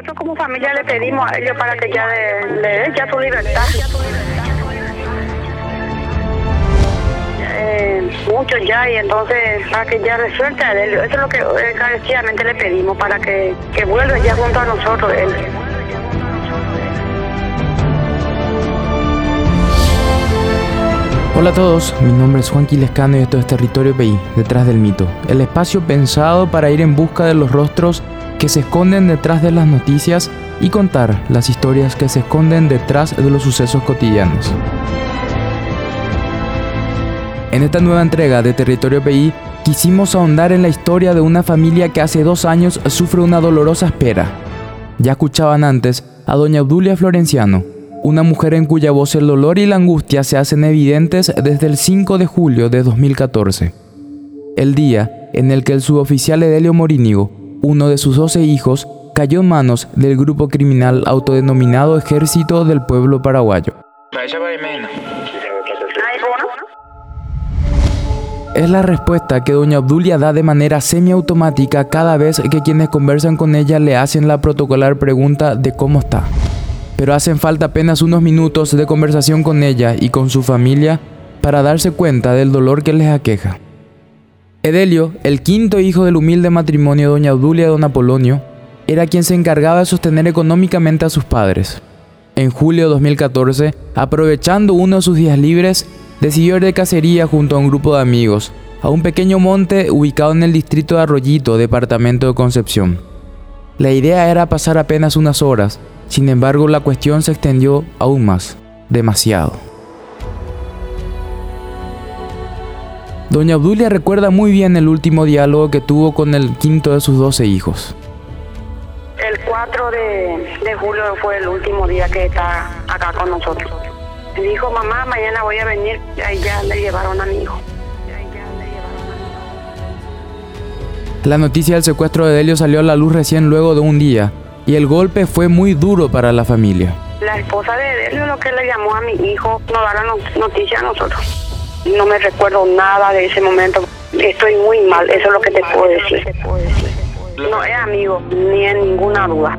Nosotros como familia le pedimos a ellos para que ya le, den ya su libertad. Eh, mucho ya y entonces para que ya resuelta él. Eso es lo que encarecidamente le pedimos para que, que vuelva ya junto a nosotros él. Hola a todos, mi nombre es Juan Quilescano y esto es Territorio PI, detrás del mito, el espacio pensado para ir en busca de los rostros que se esconden detrás de las noticias y contar las historias que se esconden detrás de los sucesos cotidianos. En esta nueva entrega de Territorio PI quisimos ahondar en la historia de una familia que hace dos años sufre una dolorosa espera. Ya escuchaban antes a doña Obdulia Florenciano, una mujer en cuya voz el dolor y la angustia se hacen evidentes desde el 5 de julio de 2014, el día en el que el suboficial Edelio Morínigo uno de sus doce hijos, cayó en manos del grupo criminal autodenominado Ejército del Pueblo Paraguayo. Es la respuesta que doña Obdulia da de manera semiautomática cada vez que quienes conversan con ella le hacen la protocolar pregunta de cómo está. Pero hacen falta apenas unos minutos de conversación con ella y con su familia para darse cuenta del dolor que les aqueja. Edelio, el quinto hijo del humilde matrimonio de doña Audulia y don Apolonio, era quien se encargaba de sostener económicamente a sus padres. En julio de 2014, aprovechando uno de sus días libres, decidió ir de cacería junto a un grupo de amigos a un pequeño monte ubicado en el distrito de Arroyito, departamento de Concepción. La idea era pasar apenas unas horas, sin embargo la cuestión se extendió aún más, demasiado. Doña Obdulia recuerda muy bien el último diálogo que tuvo con el quinto de sus doce hijos. El 4 de, julio fue el último día que está acá con nosotros. Dijo, mamá, mañana voy a venir. Y ahí ya le llevaron a mi hijo. La noticia del secuestro de Delio salió a la luz recién luego de un día y el golpe fue muy duro para la familia. La esposa de Delio lo que le llamó a mi hijo nos da la noticia a nosotros. No me recuerdo nada de ese momento. Estoy muy mal, eso es lo que te puedo decir. No es amigo, ni en ninguna duda.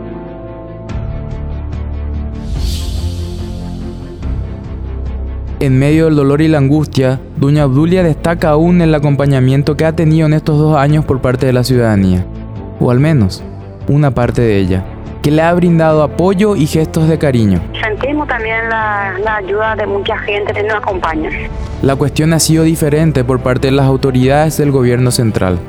En medio del dolor y la angustia, doña Obdulia destaca aún el acompañamiento que ha tenido en estos dos años por parte de la ciudadanía, o al menos una parte de ella que le ha brindado apoyo y gestos de cariño. Sentimos también la, ayuda de mucha gente que nos acompaña. La cuestión ha sido diferente por parte de las autoridades del gobierno central.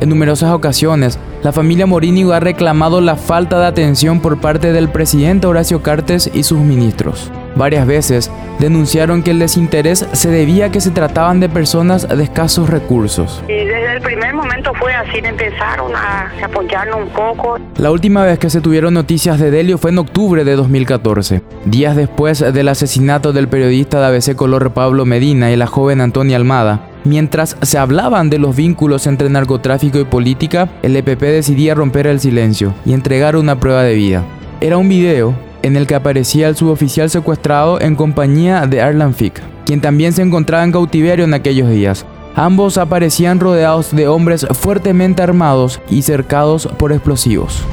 En numerosas ocasiones, la familia Morínigo ha reclamado la falta de atención por parte del presidente Horacio Cartes y sus ministros. Varias veces denunciaron que el desinterés se debía a que se trataban de personas de escasos recursos. Y desde el primer momento fue así, empezaron a apoyarnos un poco. La última vez que se tuvieron noticias de Delio fue en octubre de 2014, días después del asesinato del periodista de ABC Color Pablo Medina y la joven Antonia Almada. Mientras se hablaban de los vínculos entre narcotráfico y política, el EPP decidía romper el silencio y entregar una prueba de vida. Era un video en el que aparecía el suboficial secuestrado en compañía de Arlan Fick, quien también se encontraba en cautiverio en aquellos días. Ambos aparecían rodeados de hombres fuertemente armados y cercados por explosivos.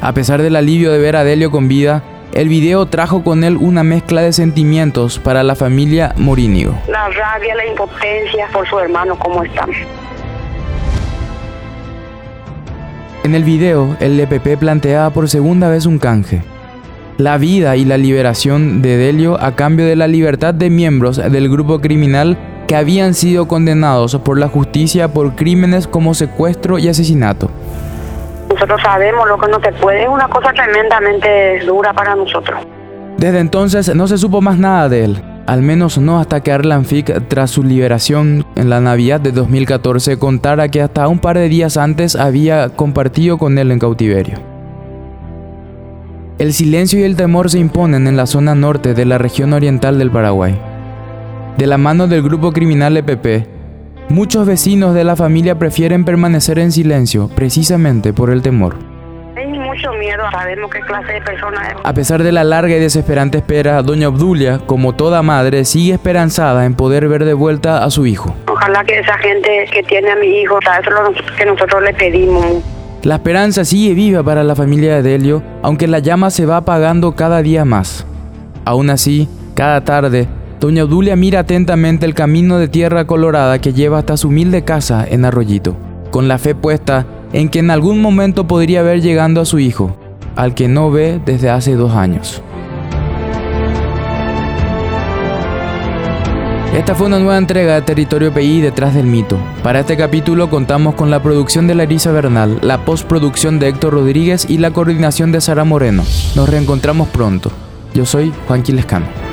A pesar del alivio de ver a Delio con vida, el video trajo con él una mezcla de sentimientos para la familia Morínigo. La rabia, la impotencia por su hermano, ¿cómo está? En el video, el EPP planteaba por segunda vez un canje la vida y la liberación de Delio a cambio de la libertad de miembros del grupo criminal que habían sido condenados por la justicia por crímenes como secuestro y asesinato. Nosotros sabemos lo que no se puede, es una cosa tremendamente dura para nosotros. Desde entonces no se supo más nada de él, al menos no hasta que Arlan Fick, tras su liberación en la Navidad de 2014, contara que hasta un par de días antes había compartido con él en cautiverio. El silencio y el temor se imponen en la zona norte de la región oriental del Paraguay. De la mano del grupo criminal EPP, muchos vecinos de la familia prefieren permanecer en silencio precisamente por el temor. Hay mucho miedo, sabemos qué clase de persona es. A pesar de la larga y desesperante espera, doña Obdulia, como toda madre, sigue esperanzada en poder ver de vuelta a su hijo. Ojalá que esa gente que tiene a mi hijo, eso es lo que nosotros le pedimos La esperanza sigue viva para la familia de Delio, aunque la llama se va apagando cada día más. Aún así, cada tarde, doña Obdulia mira atentamente el camino de tierra colorada que lleva hasta su humilde casa en Arroyito, con la fe puesta en que en algún momento podría ver llegando a su hijo, al que no ve desde hace dos años. Esta fue una nueva entrega de Territorio PI detrás del mito. Para este capítulo contamos con la producción de Larisa Bernal, la postproducción de Héctor Rodríguez y la coordinación de Sara Moreno. Nos reencontramos pronto. Yo soy Juan Quilescano.